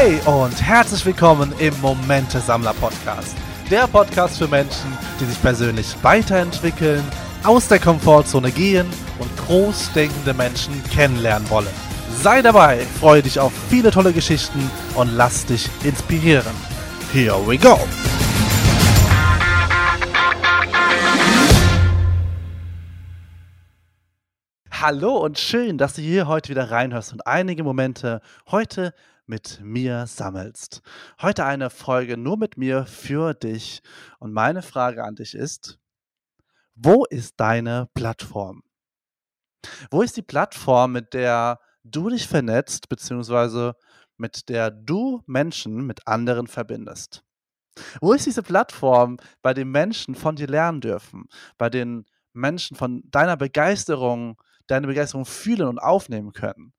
Hey und herzlich willkommen im Momente Sammler Podcast. Der Podcast für Menschen, die sich persönlich weiterentwickeln, aus der Komfortzone gehen und großdenkende Menschen kennenlernen wollen. Sei dabei, freue dich auf viele tolle Geschichten und lass dich inspirieren. Here we go! Hallo und schön, dass du hier heute wieder reinhörst und einige Momente heute mit mir sammelst. Heute eine Folge nur mit mir für dich und meine Frage an dich ist, wo ist deine Plattform? Wo ist die Plattform, mit der du dich vernetzt, beziehungsweise mit der du Menschen mit anderen verbindest? Wo ist diese Plattform, bei der Menschen von dir lernen dürfen, bei den Menschen von deiner Begeisterung, deine Begeisterung fühlen und aufnehmen können,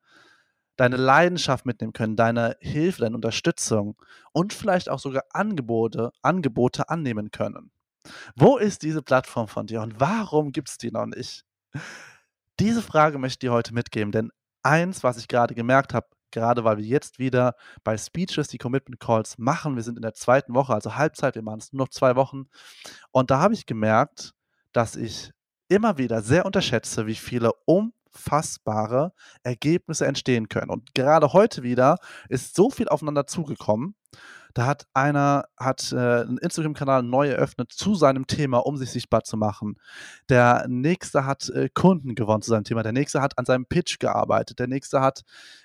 deine Leidenschaft mitnehmen können, deine Hilfe, deine Unterstützung und vielleicht auch sogar Angebote, Angebote annehmen können? Wo ist diese Plattform von dir und warum gibt es die noch nicht? Diese Frage möchte ich dir heute mitgeben, denn eins, was ich gerade gemerkt habe, gerade weil wir jetzt wieder bei Speeches die Commitment Calls machen, wir sind in der zweiten Woche, also Halbzeit, wir machen es nur noch zwei Wochen, und da habe ich gemerkt, dass ich immer wieder sehr unterschätze, wie viele unfassbare Ergebnisse entstehen können. Und gerade heute wieder ist so viel aufeinander zugekommen. Da hat einer hat äh, einen Instagram-Kanal neu eröffnet zu seinem Thema, um sich sichtbar zu machen. Der nächste hat äh, Kunden gewonnen zu seinem Thema. Der nächste hat an seinem Pitch gearbeitet. Der nächste hat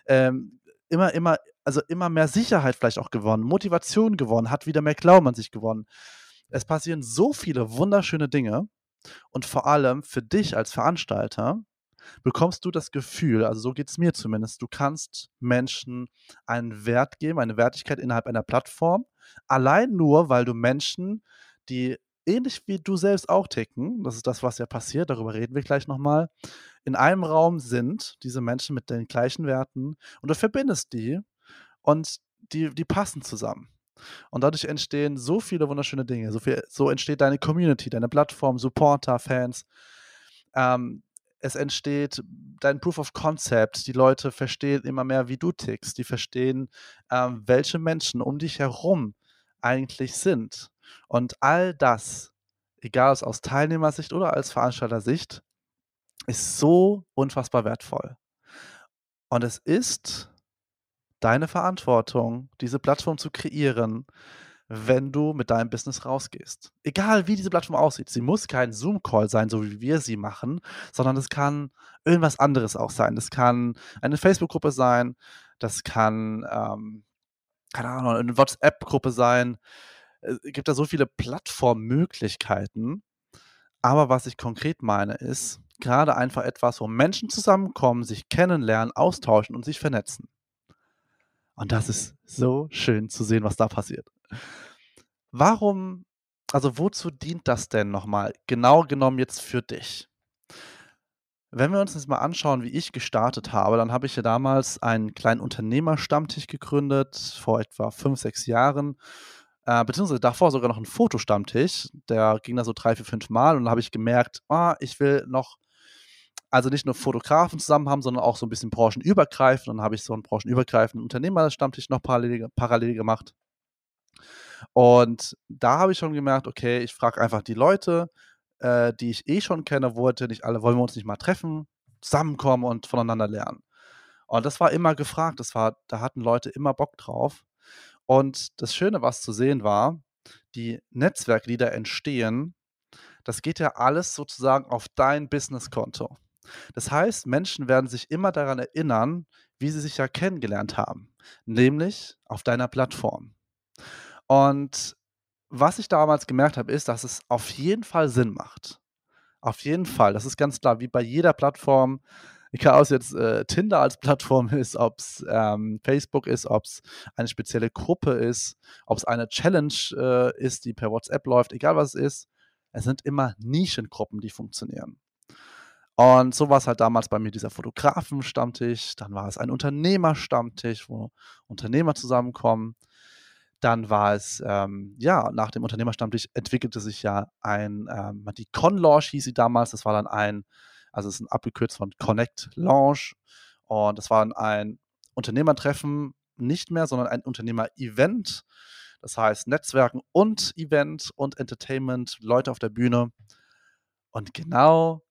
ähm, immer, immer, also immer mehr Sicherheit vielleicht auch gewonnen, Motivation gewonnen, hat wieder mehr Glauben an sich gewonnen. Es passieren so viele wunderschöne Dinge und vor allem für dich als Veranstalter bekommst du das Gefühl, also so geht es mir zumindest, du kannst Menschen einen Wert geben, eine Wertigkeit innerhalb einer Plattform, allein nur, weil du Menschen, die ähnlich wie du selbst auch ticken, das ist das, was ja passiert, darüber reden wir gleich nochmal, in einem Raum sind, diese Menschen mit den gleichen Werten, und du verbindest die und die, die passen zusammen. Und dadurch entstehen so viele wunderschöne Dinge. So, viel, so entsteht deine Community, deine Plattform, Supporter, Fans. Ähm, es entsteht dein Proof of Concept. Die Leute verstehen immer mehr, wie du tickst. Die verstehen, ähm, welche Menschen um dich herum eigentlich sind. Und all das, egal ob aus Teilnehmersicht oder als Veranstalter-Sicht, ist so unfassbar wertvoll. Und es ist deine Verantwortung, diese Plattform zu kreieren, wenn du mit deinem Business rausgehst. Egal wie diese Plattform aussieht. Sie muss kein Zoom-Call sein, so wie wir sie machen, sondern es kann irgendwas anderes auch sein. Das kann eine Facebook-Gruppe sein, das kann, ähm, keine Ahnung, eine WhatsApp-Gruppe sein. Es gibt da so viele Plattformmöglichkeiten. Aber was ich konkret meine, ist gerade einfach etwas, wo Menschen zusammenkommen, sich kennenlernen, austauschen und sich vernetzen. Und das ist so schön zu sehen, was da passiert. Warum, also wozu dient das denn nochmal genau genommen jetzt für dich? Wenn wir uns jetzt mal anschauen, wie ich gestartet habe, dann habe ich ja damals einen kleinen Unternehmerstammtisch gegründet, vor etwa fünf, sechs Jahren. Äh, beziehungsweise davor sogar noch einen Fotostammtisch. Der ging da so drei, vier, fünf Mal und dann habe ich gemerkt, ah, ich will noch also nicht nur Fotografen zusammen haben, sondern auch so ein bisschen branchenübergreifend. Dann habe ich so einen branchenübergreifenden Unternehmerstammtisch noch parallel, parallel gemacht. Und da habe ich schon gemerkt, okay, ich frage einfach die Leute, äh, die ich eh schon kenne, wollte nicht alle, wollen wir uns nicht mal treffen, zusammenkommen und voneinander lernen. Und das war immer gefragt, das war, da hatten Leute immer Bock drauf. Und das Schöne, was zu sehen war, die Netzwerke, die da entstehen, das geht ja alles sozusagen auf dein Businesskonto. Das heißt, Menschen werden sich immer daran erinnern, wie sie sich ja kennengelernt haben, nämlich auf deiner Plattform. Und was ich damals gemerkt habe, ist, dass es auf jeden Fall Sinn macht. Auf jeden Fall. Das ist ganz klar, wie bei jeder Plattform, egal ob es jetzt äh, Tinder als Plattform ist, ob es ähm, Facebook ist, ob es eine spezielle Gruppe ist, ob es eine Challenge äh, ist, die per WhatsApp läuft, egal was es ist, es sind immer Nischengruppen, die funktionieren. Und so war es halt damals bei mir dieser Fotografen-Stammtisch, dann war es ein Unternehmer-Stammtisch, wo Unternehmer zusammenkommen. Dann war es, ähm, ja, nach dem Unternehmerstammtisch entwickelte sich ja ein, ähm, die Con-Launch hieß sie damals. Das war dann ein, also es ist ein abgekürzt von Connect Launch. Und das war dann ein Unternehmertreffen, nicht mehr, sondern ein Unternehmer-Event. Das heißt Netzwerken und Event und Entertainment, Leute auf der Bühne. Und genau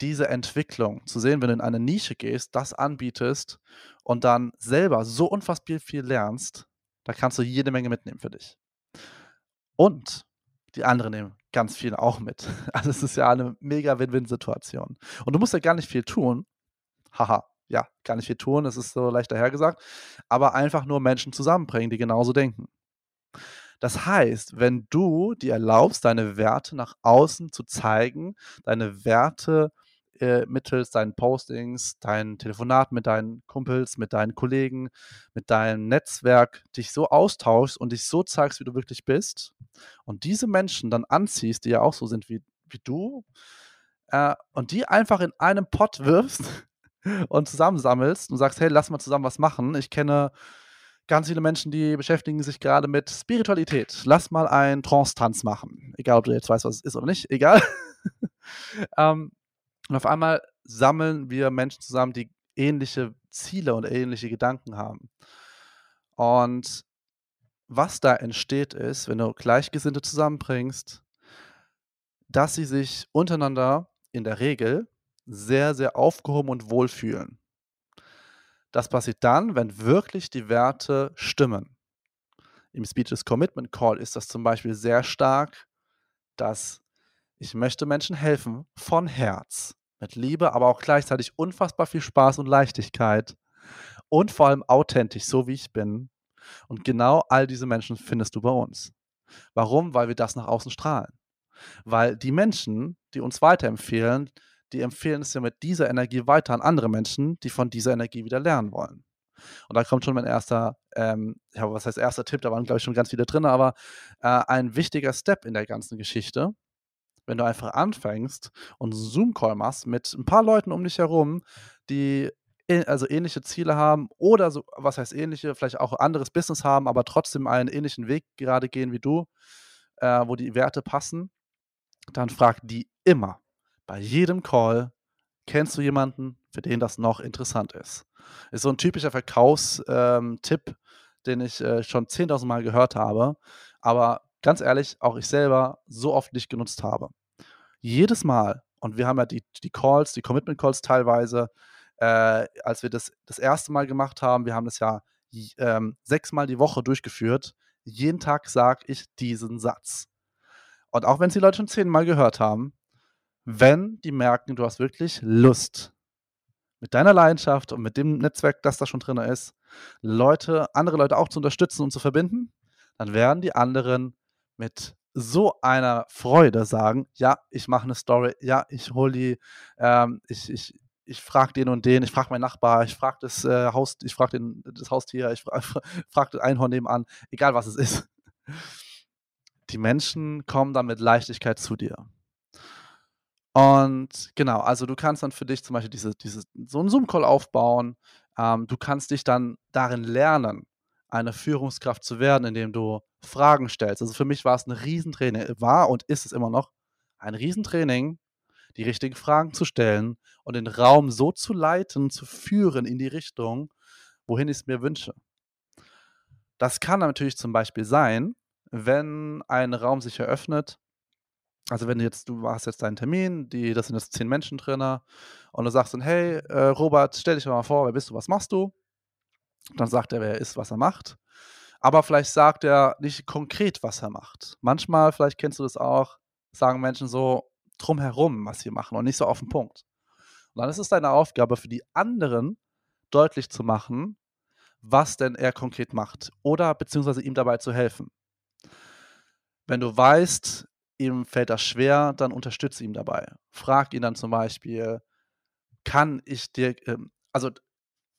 diese Entwicklung zu sehen, wenn du in eine Nische gehst, das anbietest und dann selber so unfassbar viel lernst, da kannst du jede Menge mitnehmen für dich. Und die anderen nehmen ganz viel auch mit. Also es ist ja eine mega Win-Win-Situation. Und du musst ja gar nicht viel tun. Haha, ja, gar nicht viel tun, das ist so leicht dahergesagt. Aber einfach nur Menschen zusammenbringen, die genauso denken. Das heißt, wenn du dir erlaubst, deine Werte nach außen zu zeigen, deine Werte äh, mittels deinen Postings, deinen Telefonaten mit deinen Kumpels, mit deinen Kollegen, mit deinem Netzwerk dich so austauschst und dich so zeigst, wie du wirklich bist und diese Menschen dann anziehst, die ja auch so sind wie, wie du, äh, und die einfach in einem Pott wirfst und zusammensammelst und sagst, hey, lass mal zusammen was machen. Ich kenne ganz viele Menschen, die beschäftigen sich gerade mit Spiritualität. Lass mal einen Trance-Tanz machen. Egal, ob du jetzt weißt, was es ist oder nicht, egal. ähm, und auf einmal sammeln wir Menschen zusammen, die ähnliche Ziele und ähnliche Gedanken haben. Und was da entsteht, ist, wenn du Gleichgesinnte zusammenbringst, dass sie sich untereinander in der Regel sehr, sehr aufgehoben und wohlfühlen. Das passiert dann, wenn wirklich die Werte stimmen. Im Speeches Commitment Call ist das zum Beispiel sehr stark, dass ich möchte Menschen helfen von Herz, mit Liebe, aber auch gleichzeitig unfassbar viel Spaß und Leichtigkeit und vor allem authentisch, so wie ich bin. Und genau all diese Menschen findest du bei uns. Warum? Weil wir das nach außen strahlen. Weil die Menschen, die uns weiterempfehlen, die empfehlen es ja mit dieser Energie weiter an andere Menschen, die von dieser Energie wieder lernen wollen. Und da kommt schon mein erster, ähm, ja, was heißt erster Tipp, da waren, glaube ich, schon ganz viele drin, aber äh, ein wichtiger Step in der ganzen Geschichte, wenn du einfach anfängst und Zoom-Call machst mit ein paar Leuten um dich herum, die also ähnliche Ziele haben oder so, was heißt ähnliche, vielleicht auch anderes Business haben, aber trotzdem einen ähnlichen Weg gerade gehen wie du, äh, wo die Werte passen, dann frag die immer bei jedem Call, kennst du jemanden, für den das noch interessant ist? Ist so ein typischer Verkaufstipp, ähm, den ich äh, schon 10.000 Mal gehört habe, aber ganz ehrlich, auch ich selber so oft nicht genutzt habe. Jedes Mal, und wir haben ja die, die Calls, die Commitment Calls teilweise, äh, als wir das das erste Mal gemacht haben, wir haben das ja ähm, sechsmal die Woche durchgeführt, jeden Tag sage ich diesen Satz. Und auch wenn es die Leute schon zehnmal gehört haben, wenn die merken, du hast wirklich Lust mit deiner Leidenschaft und mit dem Netzwerk, das da schon drin ist, Leute, andere Leute auch zu unterstützen und zu verbinden, dann werden die anderen mit so einer Freude sagen, ja, ich mache eine Story, ja, ich hole die, ähm, ich, ich, ich frage den und den, ich frage meinen Nachbar, ich frage das äh, Haus, ich frage das Haustier, ich frage frag das Einhorn nebenan, egal was es ist. Die Menschen kommen dann mit Leichtigkeit zu dir. Und genau, also du kannst dann für dich zum Beispiel diese, diese, so einen Zoom-Call aufbauen. Ähm, du kannst dich dann darin lernen, eine Führungskraft zu werden, indem du Fragen stellst. Also für mich war es ein Riesentraining, war und ist es immer noch ein Riesentraining, die richtigen Fragen zu stellen und den Raum so zu leiten, zu führen in die Richtung, wohin ich es mir wünsche. Das kann natürlich zum Beispiel sein, wenn ein Raum sich eröffnet also wenn du jetzt, du hast jetzt deinen Termin, die, das sind jetzt zehn Menschen drin und du sagst dann, hey, äh, Robert, stell dich mal vor, wer bist du, was machst du? Dann sagt er, wer er ist, was er macht. Aber vielleicht sagt er nicht konkret, was er macht. Manchmal, vielleicht kennst du das auch, sagen Menschen so drumherum, was sie machen und nicht so auf den Punkt. Und dann ist es deine Aufgabe für die anderen deutlich zu machen, was denn er konkret macht oder beziehungsweise ihm dabei zu helfen. Wenn du weißt, ihm fällt das schwer, dann unterstütze ihn dabei. Frag ihn dann zum Beispiel, kann ich dir, ähm, also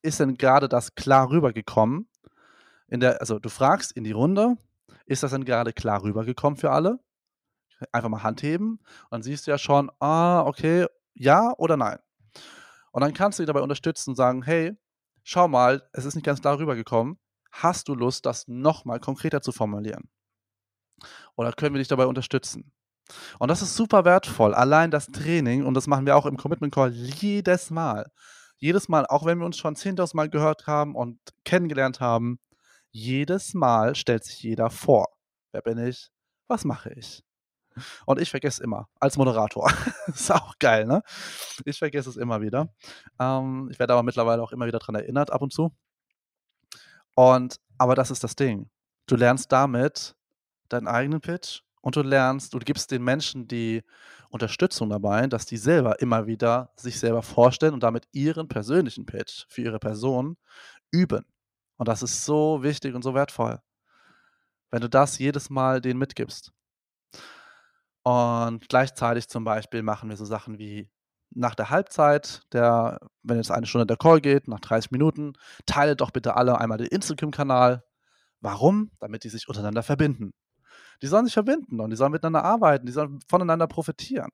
ist denn gerade das klar rübergekommen? In der, also du fragst in die Runde, ist das denn gerade klar rübergekommen für alle? Einfach mal Hand heben und dann siehst du ja schon, ah, okay, ja oder nein. Und dann kannst du ihn dabei unterstützen und sagen, hey, schau mal, es ist nicht ganz klar rübergekommen. Hast du Lust, das nochmal konkreter zu formulieren? Oder können wir dich dabei unterstützen? Und das ist super wertvoll. Allein das Training, und das machen wir auch im Commitment Call jedes Mal. Jedes Mal, auch wenn wir uns schon 10.000 Mal gehört haben und kennengelernt haben, Jedes Mal stellt sich jeder vor. Wer bin ich? Was mache ich? Und ich vergesse immer, als Moderator. ist auch geil, ne? Ich vergesse es immer wieder. Ähm, ich werde aber mittlerweile auch immer wieder daran erinnert, ab und zu. Und, aber das ist das Ding. Du lernst damit deinen eigenen Pitch und du lernst, du gibst den Menschen die Unterstützung dabei, dass die selber immer wieder sich selber vorstellen und damit ihren persönlichen Pitch für ihre Person üben. Und das ist so wichtig und so wertvoll, wenn du das jedes Mal denen mitgibst. Und gleichzeitig zum Beispiel machen wir so Sachen wie nach der Halbzeit, der, wenn jetzt eine Stunde der Call geht, nach 30 Minuten, teile doch bitte alle einmal den Instagram-Kanal. Warum? Damit die sich untereinander verbinden. Die sollen sich verbinden und die sollen miteinander arbeiten, die sollen voneinander profitieren.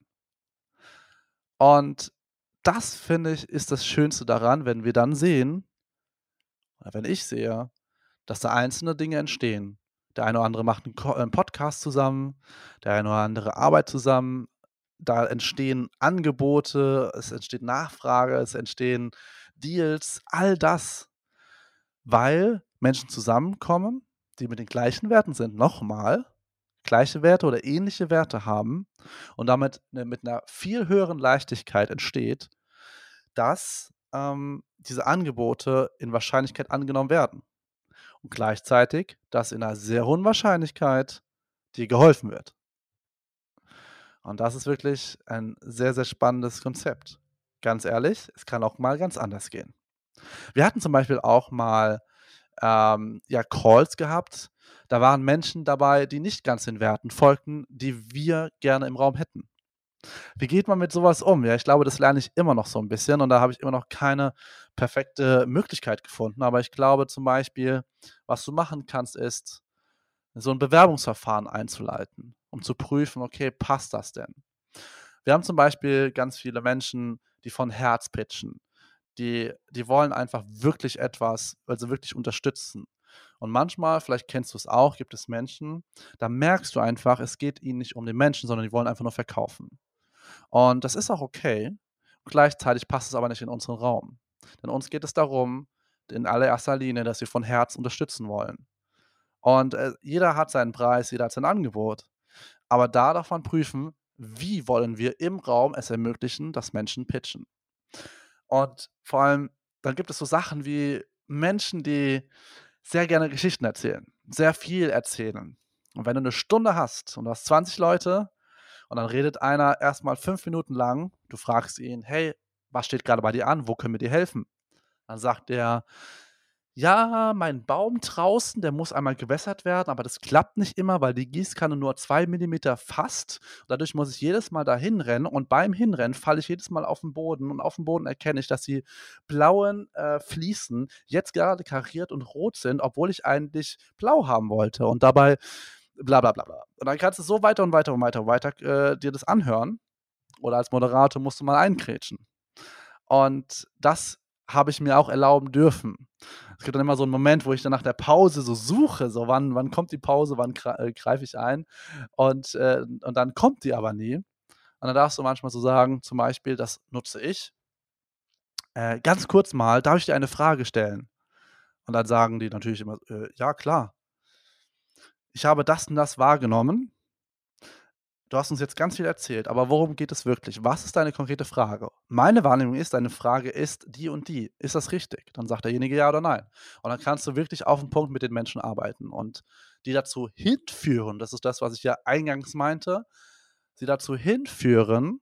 Und das, finde ich, ist das Schönste daran, wenn wir dann sehen, oder wenn ich sehe, dass da einzelne Dinge entstehen. Der eine oder andere macht einen, äh, Podcast zusammen, der eine oder andere arbeitet zusammen. Da entstehen Angebote, es entsteht Nachfrage, es entstehen Deals, all das, weil Menschen zusammenkommen, die mit den gleichen Werten sind, nochmal, gleiche Werte oder ähnliche Werte haben und damit ne, mit einer viel höheren Leichtigkeit entsteht, dass ähm, diese Angebote in Wahrscheinlichkeit angenommen werden. Und gleichzeitig, dass in einer sehr hohen Wahrscheinlichkeit dir geholfen wird. Und das ist wirklich ein sehr, sehr spannendes Konzept. Ganz ehrlich, es kann auch mal ganz anders gehen. Wir hatten zum Beispiel auch mal ähm, ja, Calls gehabt. Da waren Menschen dabei, die nicht ganz den Werten folgten, die wir gerne im Raum hätten. Wie geht man mit sowas um? Ja, ich glaube, das lerne ich immer noch so ein bisschen und da habe ich immer noch keine perfekte Möglichkeit gefunden. Aber ich glaube zum Beispiel, was du machen kannst, ist, so ein Bewerbungsverfahren einzuleiten, um zu prüfen, okay, passt das denn? Wir haben zum Beispiel ganz viele Menschen, die von Herz pitchen. Die, die wollen einfach wirklich etwas, sie wirklich unterstützen. Und manchmal, vielleicht kennst du es auch, gibt es Menschen, da merkst du einfach, es geht ihnen nicht um den Menschen, sondern die wollen einfach nur verkaufen. Und das ist auch okay. Gleichzeitig passt es aber nicht in unseren Raum. Denn uns geht es darum, in allererster Linie, dass wir von Herz unterstützen wollen. Und äh, jeder hat seinen Preis, jeder hat sein Angebot. Aber da darf man prüfen, wie wollen wir im Raum es ermöglichen, dass Menschen pitchen. Und vor allem, dann gibt es so Sachen wie Menschen, die sehr gerne Geschichten erzählen, sehr viel erzählen. Und wenn du eine Stunde hast und du hast 20 Leute, und dann redet einer erstmal fünf Minuten lang. Du fragst ihn, hey, was steht gerade bei dir an? Wo können wir dir helfen? Dann sagt er, ja, mein Baum draußen, der muss einmal gewässert werden, aber das klappt nicht immer, weil die Gießkanne nur zwei Millimeter fasst. Dadurch muss ich jedes Mal dahin rennen und beim Hinrennen falle ich jedes Mal auf den Boden und auf dem Boden erkenne ich, dass die blauen äh, Fliesen jetzt gerade kariert und rot sind, obwohl ich eigentlich blau haben wollte. Und dabei bla bla bla bla. Und dann kannst du so weiter und weiter und weiter und weiter äh, dir das anhören. Oder als Moderator musst du mal einkrätschen. Und das habe ich mir auch erlauben dürfen. Es gibt dann immer so einen Moment, wo ich dann nach der Pause so suche, so wann, wann kommt die Pause, wann äh, greife ich ein. Und, äh, und dann kommt die aber nie. Und dann darfst du manchmal so sagen, zum Beispiel, das nutze ich. Äh, ganz kurz mal, darf ich dir eine Frage stellen? Und dann sagen die natürlich immer, äh, ja klar ich habe das und das wahrgenommen. Du hast uns jetzt ganz viel erzählt, aber worum geht es wirklich? Was ist deine konkrete Frage? Meine Wahrnehmung ist, deine Frage ist die und die. Ist das richtig? Dann sagt derjenige ja oder nein. Und dann kannst du wirklich auf den Punkt mit den Menschen arbeiten und die dazu hinführen, das ist das, was ich ja eingangs meinte, sie dazu hinführen,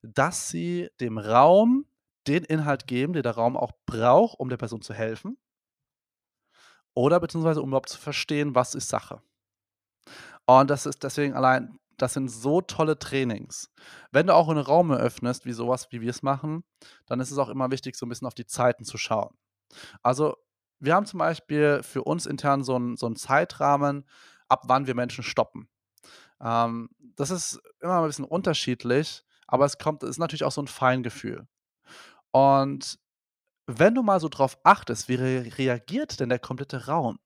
dass sie dem Raum den Inhalt geben, den der Raum auch braucht, um der Person zu helfen. Oder beziehungsweise um überhaupt zu verstehen, was ist Sache. Und das ist deswegen allein, das sind so tolle Trainings. Wenn du auch einen Raum eröffnest, wie sowas, wie wir es machen, dann ist es auch immer wichtig, so ein bisschen auf die Zeiten zu schauen. Also, wir haben zum Beispiel für uns intern so einen, so einen Zeitrahmen, ab wann wir Menschen stoppen. Ähm, das ist immer ein bisschen unterschiedlich, aber es kommt, es ist natürlich auch so ein Feingefühl. Und wenn du mal so drauf achtest, wie reagiert denn der komplette Raum?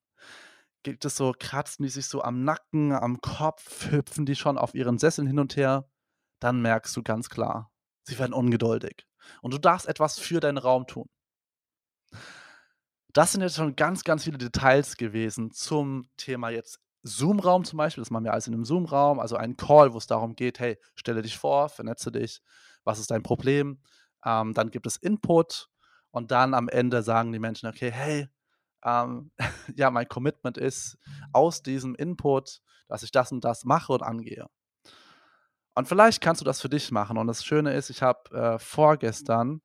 Gibt es so, kratzen die sich so am Nacken, am Kopf, hüpfen die schon auf ihren Sesseln hin und her, dann merkst du ganz klar, sie werden ungeduldig. Und du darfst etwas für deinen Raum tun. Das sind jetzt schon ganz, ganz viele Details gewesen zum Thema jetzt Zoom-Raum zum Beispiel. Das machen wir alles in einem Zoom-Raum, also ein Call, wo es darum geht, hey, stelle dich vor, vernetze dich, was ist dein Problem? Ähm, dann gibt es Input und dann am Ende sagen die Menschen, okay, hey, ähm, ja, mein Commitment ist aus diesem Input, dass ich das und das mache und angehe. Und vielleicht kannst du das für dich machen. Und das Schöne ist, ich habe äh, vorgestern,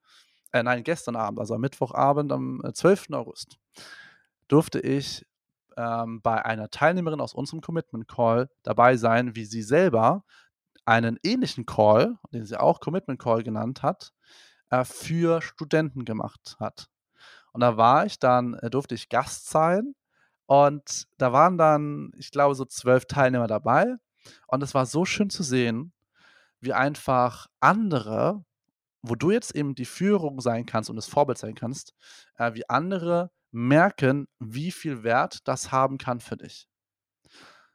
äh, nein, gestern Abend, also am Mittwochabend, am 12. Äh, August, durfte ich ähm, bei einer Teilnehmerin aus unserem Commitment Call dabei sein, wie sie selber einen ähnlichen Call, den sie auch Commitment Call genannt hat, äh, für Studenten gemacht hat. Und da war ich dann, äh, durfte ich Gast sein und da waren dann, ich glaube, so zwölf Teilnehmer dabei. Und es war so schön zu sehen, wie einfach andere, wo du jetzt eben die Führung sein kannst und das Vorbild sein kannst, äh, wie andere merken, wie viel Wert das haben kann für dich.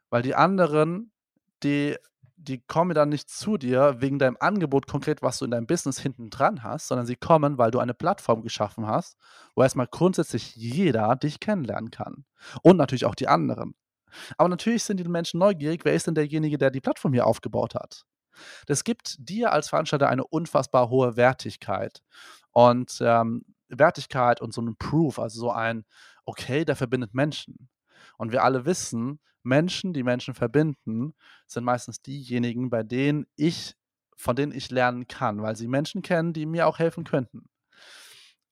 Weil die anderen, die die kommen dann nicht zu dir wegen deinem Angebot konkret, was du in deinem Business hinten dran hast, sondern sie kommen, weil du eine Plattform geschaffen hast, wo erstmal grundsätzlich jeder dich kennenlernen kann. Und natürlich auch die anderen. Aber natürlich sind die Menschen neugierig, wer ist denn derjenige, der die Plattform hier aufgebaut hat? Das gibt dir als Veranstalter eine unfassbar hohe Wertigkeit. Und ähm, Wertigkeit und so ein Proof, also so ein, okay, der verbindet Menschen. Und wir alle wissen, Menschen, die Menschen verbinden, sind meistens diejenigen, bei denen ich, von denen ich lernen kann, weil sie Menschen kennen, die mir auch helfen könnten.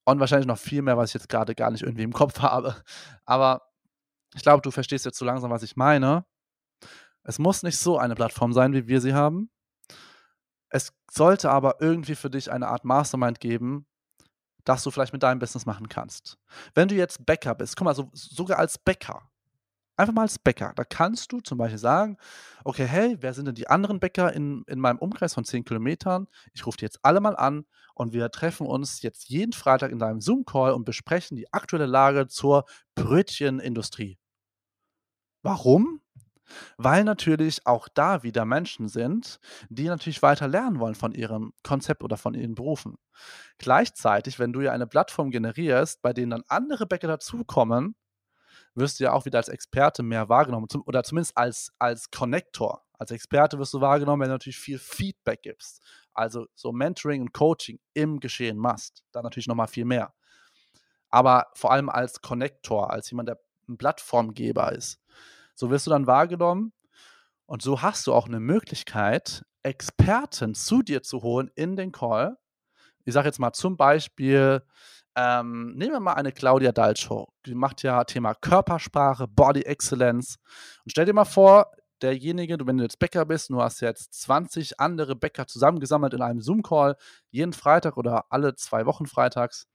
Und wahrscheinlich noch viel mehr, was ich jetzt gerade gar nicht irgendwie im Kopf habe. Aber ich glaube, du verstehst jetzt so langsam, was ich meine. Es muss nicht so eine Plattform sein, wie wir sie haben. Es sollte aber irgendwie für dich eine Art Mastermind geben, das du vielleicht mit deinem Business machen kannst. Wenn du jetzt Bäcker bist, guck mal, so, sogar als Bäcker, Einfach mal als Bäcker. Da kannst du zum Beispiel sagen, okay, hey, wer sind denn die anderen Bäcker in, in meinem Umkreis von 10 Kilometern? Ich rufe die jetzt alle mal an und wir treffen uns jetzt jeden Freitag in deinem Zoom-Call und besprechen die aktuelle Lage zur Brötchenindustrie. Warum? Weil natürlich auch da wieder Menschen sind, die natürlich weiter lernen wollen von ihrem Konzept oder von ihren Berufen. Gleichzeitig, wenn du ja eine Plattform generierst, bei denen dann andere Bäcker dazukommen, wirst du ja auch wieder als Experte mehr wahrgenommen oder zumindest als, als Connector. Als Experte wirst du wahrgenommen, wenn du natürlich viel Feedback gibst. Also so Mentoring und Coaching im Geschehen machst. Da natürlich nochmal viel mehr. Aber vor allem als Connector, als jemand, der ein Plattformgeber ist. So wirst du dann wahrgenommen und so hast du auch eine Möglichkeit, Experten zu dir zu holen in den Call. Ich sage jetzt mal zum Beispiel ähm, nehmen wir mal eine Claudia Dalcho. Die macht ja Thema Körpersprache, Body Excellence. Und stell dir mal vor, derjenige, wenn du jetzt Bäcker bist, du hast jetzt 20 andere Bäcker zusammengesammelt in einem Zoom-Call, jeden Freitag oder alle zwei Wochen freitags.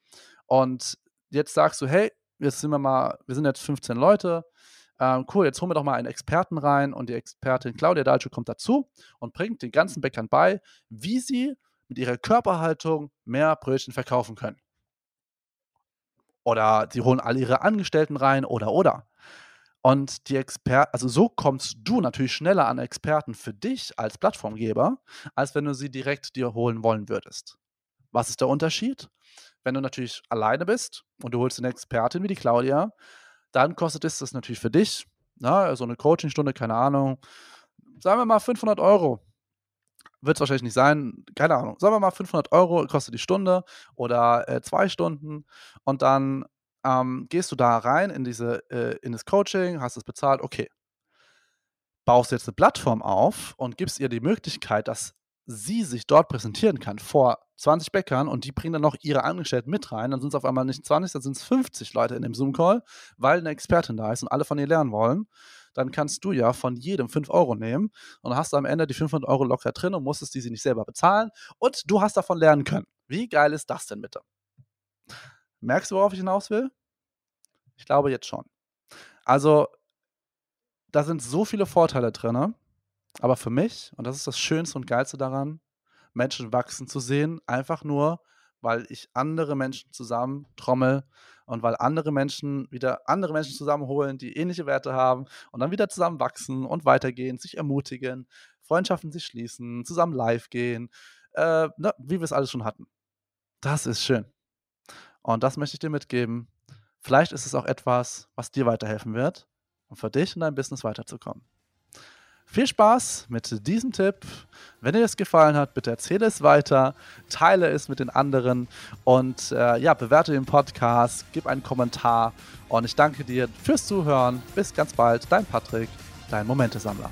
Und jetzt sagst du, hey, jetzt sind wir mal, wir sind jetzt 15 Leute. Ähm, cool, jetzt holen wir doch mal einen Experten rein und die Expertin Claudia Dalcho kommt dazu und bringt den ganzen Bäckern bei, wie sie mit ihrer Körperhaltung mehr Brötchen verkaufen können. Oder sie holen alle ihre Angestellten rein oder oder. Und die Experten, also so kommst du natürlich schneller an Experten für dich als Plattformgeber, als wenn du sie direkt dir holen wollen würdest. Was ist der Unterschied? Wenn du natürlich alleine bist und du holst eine Expertin wie die Claudia, dann kostet es das natürlich für dich, na, so eine Coachingstunde, keine Ahnung, sagen wir mal 500 Euro wird es wahrscheinlich nicht sein, keine Ahnung, sagen wir mal 500 Euro kostet die Stunde oder äh, zwei Stunden und dann ähm, gehst du da rein in, diese, äh, in das Coaching, hast es bezahlt, okay. Baust jetzt eine Plattform auf und gibst ihr die Möglichkeit, dass sie sich dort präsentieren kann vor 20 Bäckern und die bringen dann noch ihre Angestellten mit rein, dann sind es auf einmal nicht 20, dann sind es 50 Leute in dem Zoom-Call, weil eine Expertin da ist und alle von ihr lernen wollen dann kannst du ja von jedem 5 Euro nehmen und hast am Ende die 500 Euro locker drin und musstest diese nicht selber bezahlen und du hast davon lernen können. Wie geil ist das denn bitte? Merkst du, worauf ich hinaus will? Ich glaube jetzt schon. Also, da sind so viele Vorteile drin, aber für mich, und das ist das Schönste und Geilste daran, Menschen wachsen zu sehen, einfach nur, weil ich andere Menschen zusammen trommel und weil andere Menschen wieder andere Menschen zusammenholen, die ähnliche Werte haben und dann wieder zusammen wachsen und weitergehen, sich ermutigen, Freundschaften sich schließen, zusammen live gehen, äh, ne, wie wir es alles schon hatten. Das ist schön. Und das möchte ich dir mitgeben. Vielleicht ist es auch etwas, was dir weiterhelfen wird, um für dich und dein Business weiterzukommen. Viel Spaß mit diesem Tipp. Wenn dir das gefallen hat, bitte erzähle es weiter, teile es mit den anderen und äh, ja, bewerte den Podcast, gib einen Kommentar und ich danke dir fürs Zuhören. Bis ganz bald, dein Patrick, dein Momentesammler.